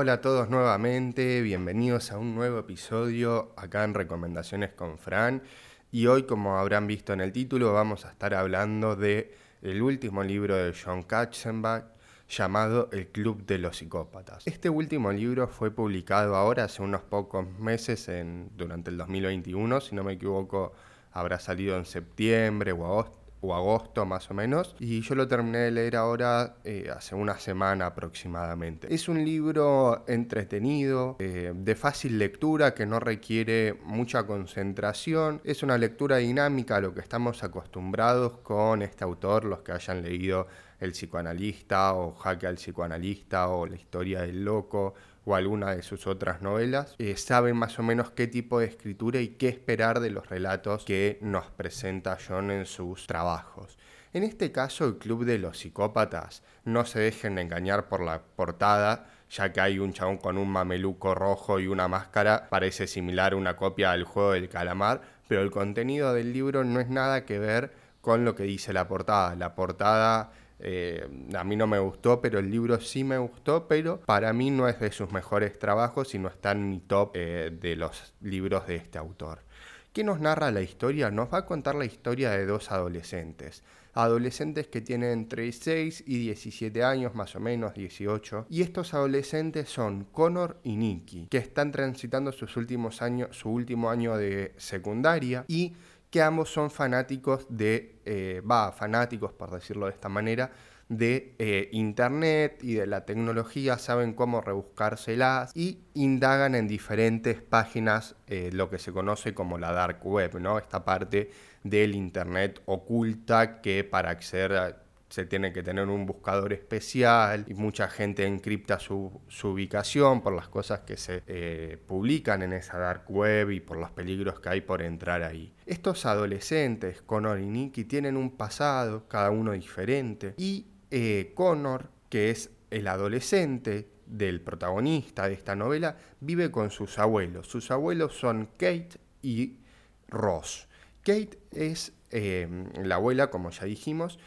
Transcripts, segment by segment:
Hola a todos nuevamente, bienvenidos a un nuevo episodio acá en Recomendaciones con Fran. Y hoy, como habrán visto en el título, vamos a estar hablando de el último libro de John Katzenbach llamado El Club de los Psicópatas. Este último libro fue publicado ahora hace unos pocos meses, en, durante el 2021, si no me equivoco, habrá salido en septiembre o agosto o agosto más o menos, y yo lo terminé de leer ahora eh, hace una semana aproximadamente. Es un libro entretenido, eh, de fácil lectura, que no requiere mucha concentración, es una lectura dinámica a lo que estamos acostumbrados con este autor, los que hayan leído El psicoanalista o Jaque al psicoanalista o La historia del loco o alguna de sus otras novelas, eh, saben más o menos qué tipo de escritura y qué esperar de los relatos que nos presenta John en sus trabajos. En este caso, el Club de los Psicópatas, no se dejen engañar por la portada, ya que hay un chabón con un mameluco rojo y una máscara, parece similar a una copia del juego del calamar, pero el contenido del libro no es nada que ver con lo que dice la portada. La portada eh, a mí no me gustó, pero el libro sí me gustó, pero para mí no es de sus mejores trabajos y no está en mi top eh, de los libros de este autor. ¿Qué nos narra la historia? Nos va a contar la historia de dos adolescentes. Adolescentes que tienen entre 6 y 17 años, más o menos 18. Y estos adolescentes son Connor y Nicky, que están transitando sus últimos años, su último año de secundaria y que ambos son fanáticos de, eh, va, fanáticos por decirlo de esta manera, de eh, Internet y de la tecnología, saben cómo rebuscárselas y indagan en diferentes páginas eh, lo que se conoce como la dark web, ¿no? Esta parte del Internet oculta que para acceder a se tiene que tener un buscador especial y mucha gente encripta su, ubicación por las cosas que se eh, publican en esa dark web y por los peligros que hay por entrar ahí. Estos adolescentes, Connor y Nicky, tienen un pasado, cada uno diferente, y eh, Connor, que es el adolescente del protagonista de esta novela, vive con sus abuelos. Sus abuelos son Kate y Ross. Kate es eh, la abuela, como ya dijimos,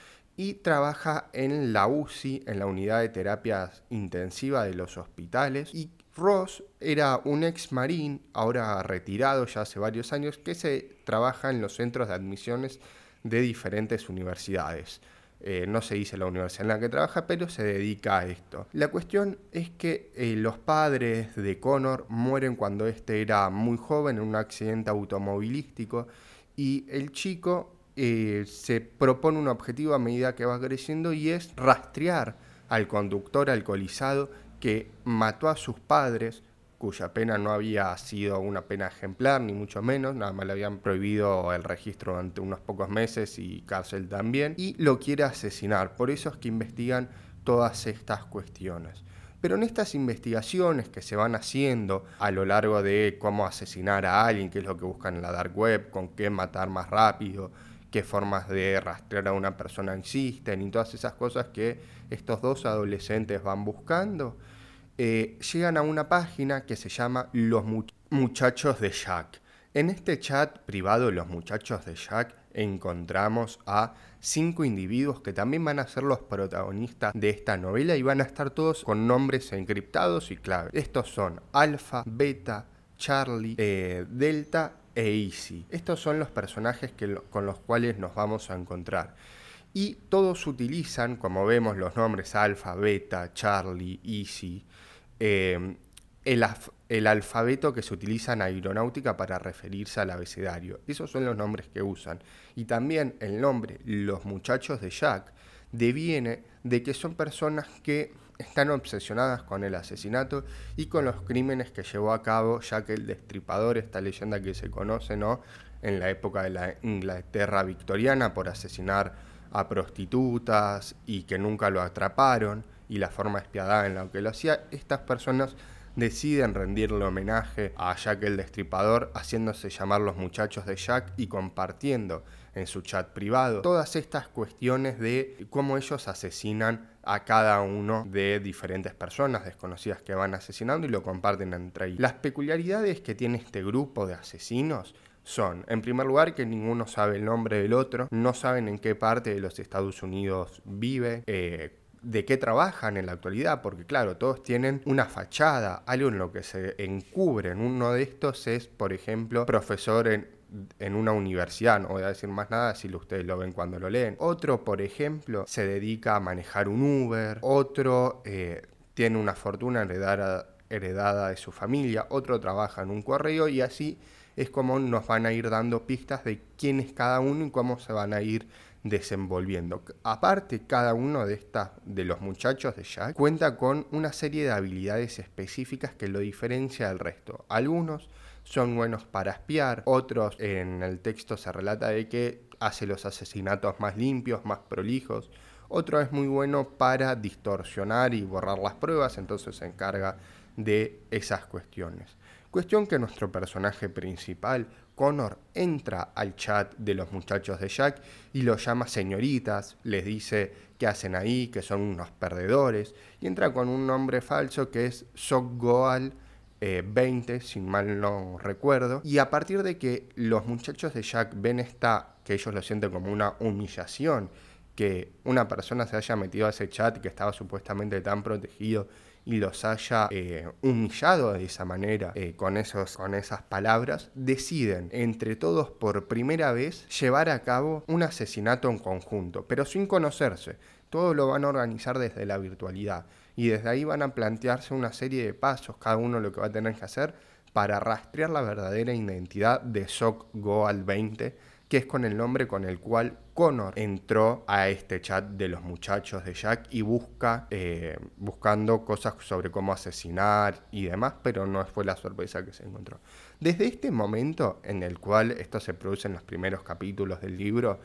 y trabaja en la UCI, en la unidad de terapias intensiva de los hospitales. Y Ross era un ex marín, ahora retirado ya hace varios años, que se trabaja en los centros de admisiones de diferentes universidades. Eh, no se dice la universidad en la que trabaja, pero se dedica a esto. La cuestión es que eh, los padres de Connor mueren cuando este era muy joven en un accidente automovilístico y el chico eh, se propone un objetivo a medida que va creciendo y es rastrear al conductor alcoholizado que mató a sus padres, cuya pena no había sido una pena ejemplar, ni mucho menos, nada más le habían prohibido el registro durante unos pocos meses y cárcel también, y lo quiere asesinar. Por eso es que investigan todas estas cuestiones. Pero en estas investigaciones que se van haciendo a lo largo de cómo asesinar a alguien, qué es lo que buscan en la dark web, con qué matar más rápido, qué formas de rastrear a una persona existen y todas esas cosas que estos dos adolescentes van buscando, eh, llegan a una página que se llama Los Muchachos de Jack. En este chat privado, Los Muchachos de Jack, encontramos a cinco individuos que también van a ser los protagonistas de esta novela y van a estar todos con nombres encriptados y claves. Estos son Alpha, Beta, Charlie, eh, Delta e Easy. Estos son los personajes con los cuales nos vamos a encontrar. Y todos utilizan, como vemos, los nombres alfa, beta, Charlie, Easy, eh, el, alfabeto que se utiliza en aeronáutica para referirse al abecedario. Esos son los nombres que usan. Y también el nombre, los muchachos de Jack, deviene de que son personas que están obsesionadas con el asesinato y con los crímenes que llevó a cabo Jack el Destripador, esta leyenda que se conoce ¿no? en la época de la Inglaterra victoriana por asesinar a prostitutas y que nunca lo atraparon y la forma espiadada en la que lo hacía, estas personas deciden rendirle homenaje a Jack el Destripador haciéndose llamar los muchachos de Jack y compartiendo en su chat privado todas estas cuestiones de cómo ellos asesinan a cada uno de diferentes personas desconocidas que van asesinando y lo comparten entre ellos. Las peculiaridades que tiene este grupo de asesinos son, en primer lugar, que ninguno sabe el nombre del otro, no saben en qué parte de los Estados Unidos vive, eh, de qué trabajan en la actualidad, porque claro, todos tienen una fachada, algo en lo que se encubren. Uno de estos es, por ejemplo, profesor en, en una universidad, no voy a decir más nada si ustedes lo ven cuando lo leen. Otro, por ejemplo, se dedica a manejar un Uber, otro eh, tiene una fortuna heredada, heredada de su familia, otro trabaja en un correo y así es como nos van a ir dando pistas de quién es cada uno y cómo se van a ir desenvolviendo. Aparte, cada uno de, estas, de los muchachos de Jack cuenta con una serie de habilidades específicas que lo diferencia del resto. Algunos son buenos para espiar, otros en el texto se relata de que hace los asesinatos más limpios, más prolijos, otro es muy bueno para distorsionar y borrar las pruebas, entonces se encarga de esas cuestiones. Cuestión que nuestro personaje principal, Connor, entra al chat de los muchachos de Jack y los llama señoritas, les dice qué hacen ahí, que son unos perdedores, y entra con un nombre falso que es Sok Goal 20, eh, si mal no recuerdo. Y a partir de que los muchachos de Jack ven esta, que ellos lo sienten como una humillación, que una persona se haya metido a ese chat que estaba supuestamente tan protegido y los haya eh, humillado de esa manera eh, con, esos, con esas palabras, deciden entre todos por primera vez llevar a cabo un asesinato en conjunto, pero sin conocerse. Todo lo van a organizar desde la virtualidad y desde ahí van a plantearse una serie de pasos, cada uno lo que va a tener que hacer para rastrear la verdadera identidad de Sok Goal 20, que es con el nombre con el cual Connor entró a este chat de los muchachos de Jack y busca, eh, buscando cosas sobre cómo asesinar y demás, pero no fue la sorpresa que se encontró. Desde este momento en el cual esto se produce en los primeros capítulos del libro,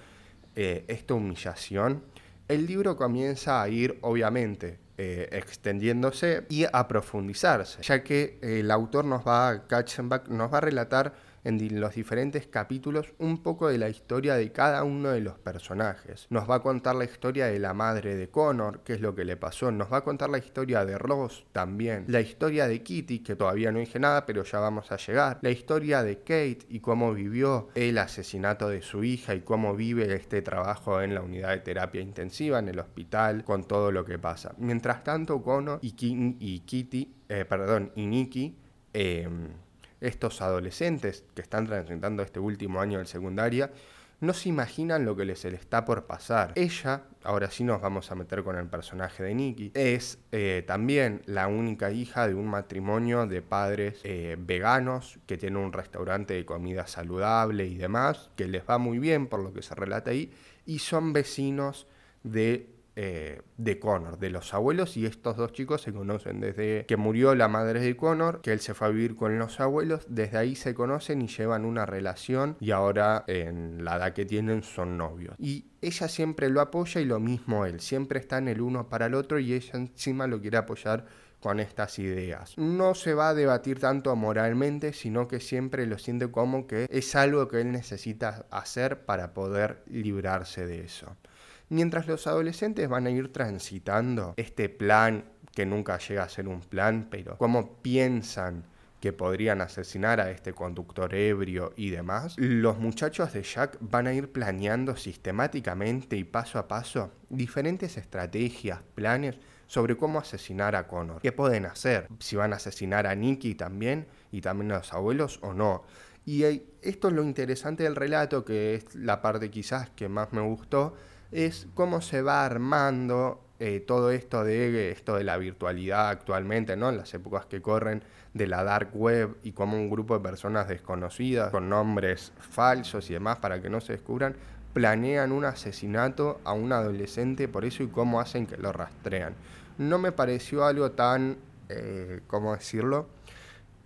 eh, esta humillación, el libro comienza a ir, obviamente, eh, extendiéndose y a profundizarse, ya que el autor nos va, Katzenbach, nos va a relatar en los diferentes capítulos un poco de la historia de cada uno de los personajes. Nos va a contar la historia de la madre de Connor, qué es lo que le pasó. Nos va a contar la historia de Ross también. La historia de Kitty, que todavía no dije nada, pero ya vamos a llegar. La historia de Kate y cómo vivió el asesinato de su hija y cómo vive este trabajo en la unidad de terapia intensiva, en el hospital, con todo lo que pasa. Mientras tanto, Connor y, y Kitty, eh, perdón, y Nikki, eh, estos adolescentes que están transitando este último año del secundaria no se imaginan lo que les le está por pasar. Ella, ahora sí nos vamos a meter con el personaje de Nikki, es eh, también la única hija de un matrimonio de padres eh, veganos que tiene un restaurante de comida saludable y demás, que les va muy bien por lo que se relata ahí, y son vecinos de eh, de Connor, de los abuelos, y estos dos chicos se conocen desde que murió la madre de Connor, que él se fue a vivir con los abuelos, desde ahí se conocen y llevan una relación y ahora en la edad que tienen son novios. Y ella siempre lo apoya y lo mismo él, siempre están el uno para el otro y ella encima lo quiere apoyar con estas ideas. No se va a debatir tanto moralmente, sino que siempre lo siente como que es algo que él necesita hacer para poder librarse de eso. Mientras los adolescentes van a ir transitando este plan, que nunca llega a ser un plan, pero cómo piensan que podrían asesinar a este conductor ebrio y demás, los muchachos de Jack van a ir planeando sistemáticamente y paso a paso diferentes estrategias, planes sobre cómo asesinar a Connor. ¿Qué pueden hacer? Si van a asesinar a Nicky también y también a los abuelos o no. Y esto es lo interesante del relato, que es la parte quizás que más me gustó, es cómo se va armando eh, todo esto de esto de la virtualidad actualmente, ¿no? En las épocas que corren de la dark web y cómo un grupo de personas desconocidas con nombres falsos y demás para que no se descubran planean un asesinato a un adolescente por eso y cómo hacen que lo rastrean. No me pareció algo tan, eh, ¿cómo decirlo?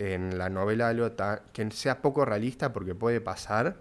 En la novela algo tan, que sea poco realista porque puede pasar,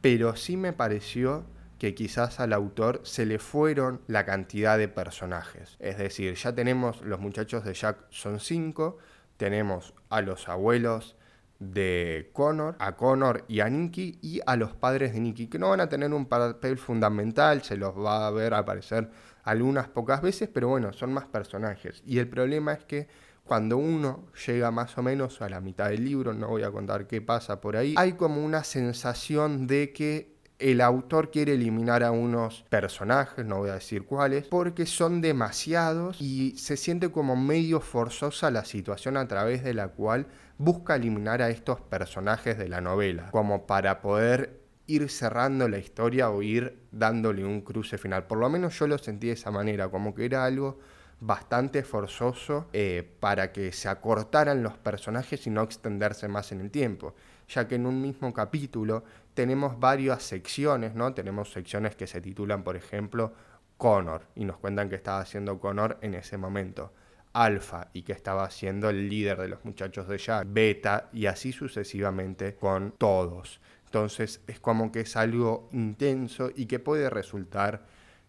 pero sí me pareció que quizás al autor se le fueron la cantidad de personajes. Es decir, ya tenemos los muchachos de Jack son cinco, tenemos a los abuelos de Connor, a Connor y a Nicky y a los padres de Nicky, que no van a tener un papel fundamental, se los va a ver aparecer algunas pocas veces, pero bueno, son más personajes. Y el problema es que cuando uno llega más o menos a la mitad del libro, no voy a contar qué pasa por ahí, hay como una sensación de que el autor quiere eliminar a unos personajes, no voy a decir cuáles, porque son demasiados y se siente como medio forzosa la situación a través de la cual busca eliminar a estos personajes de la novela, como para poder ir cerrando la historia o ir dándole un cruce final. Por lo menos yo lo sentí de esa manera, como que era algo bastante forzoso eh, para que se acortaran los personajes y no extenderse más en el tiempo, ya que en un mismo capítulo tenemos varias secciones, ¿no? Tenemos secciones que se titulan, por ejemplo, Connor, y nos cuentan que estaba haciendo Connor en ese momento. Alfa y que estaba siendo el líder de los muchachos de Jack, Beta y así sucesivamente con todos. Entonces es como que es algo intenso y que puede resultar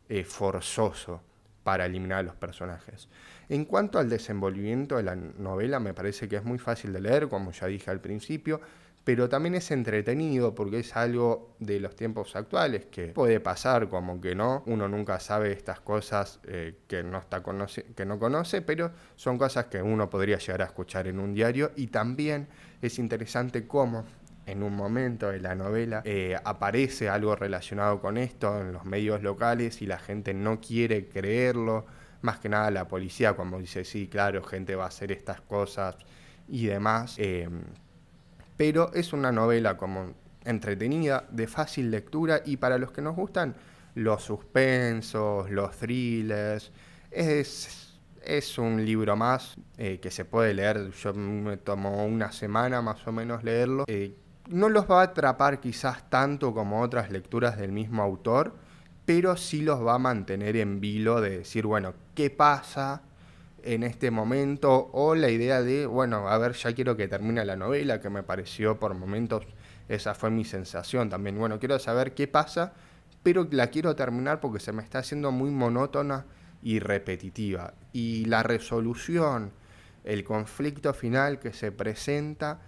eh, forzoso para eliminar a los personajes. En cuanto al desenvolvimiento de la novela, me parece que es muy fácil de leer, como ya dije al principio, pero también es entretenido porque es algo de los tiempos actuales que puede pasar como que no, uno nunca sabe estas cosas eh, que, no está que no conoce, pero son cosas que uno podría llegar a escuchar en un diario y también es interesante cómo en un momento de la novela eh, aparece algo relacionado con esto en los medios locales y la gente no quiere creerlo, más que nada la policía como dice, sí, claro, gente va a hacer estas cosas y demás. Eh, pero es una novela como entretenida, de fácil lectura y para los que nos gustan los suspensos, los thrillers, es, es un libro más eh, que se puede leer, yo me tomo una semana más o menos leerlo. Eh, no los va a atrapar quizás tanto como otras lecturas del mismo autor, pero sí los va a mantener en vilo de decir, bueno, ¿qué pasa? En este momento o la idea de, bueno, a ver, ya quiero que termine la novela, que me pareció por momentos, esa fue mi sensación también, bueno, quiero saber qué pasa, pero la quiero terminar porque se me está haciendo muy monótona y repetitiva. Y la resolución, el conflicto final que se presenta,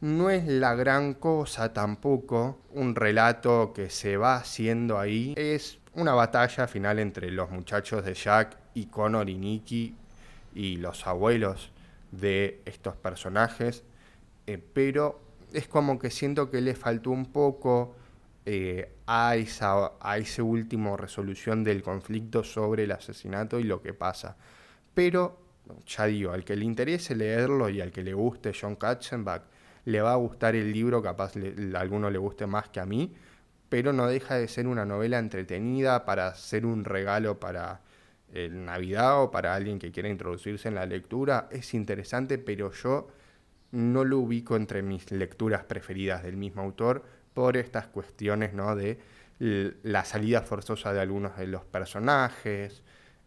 no es la gran cosa tampoco, un relato que se va haciendo ahí, es una batalla final entre los muchachos de Jack y Connor y Nicky y los abuelos de estos personajes, eh, pero es como que siento que le faltó un poco eh, a, esa, a ese último resolución del conflicto sobre el asesinato y lo que pasa. Pero, ya digo, al que le interese leerlo y al que le guste John Katzenbach, le va a gustar el libro, capaz a alguno le guste más que a mí, pero no deja de ser una novela entretenida para ser un regalo para el Navidad o para alguien que quiera introducirse en la lectura, es interesante, pero yo no lo ubico entre mis lecturas preferidas del mismo autor por estas cuestiones ¿no? de la salida forzosa de algunos de los personajes,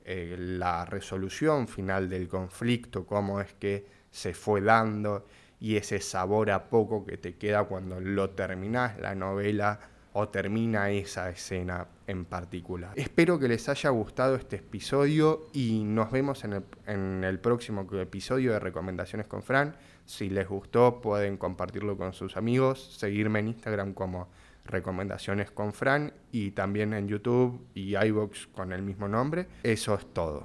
eh, la resolución final del conflicto, cómo es que se fue dando y ese sabor a poco que te queda cuando lo terminás la novela o termina esa escena en particular. Espero que les haya gustado este episodio y nos vemos en el, en el, próximo episodio de Recomendaciones con Fran. Si les gustó pueden compartirlo con sus amigos, seguirme en Instagram como Recomendaciones con Fran y también en YouTube y iVoox con el mismo nombre. Eso es todo.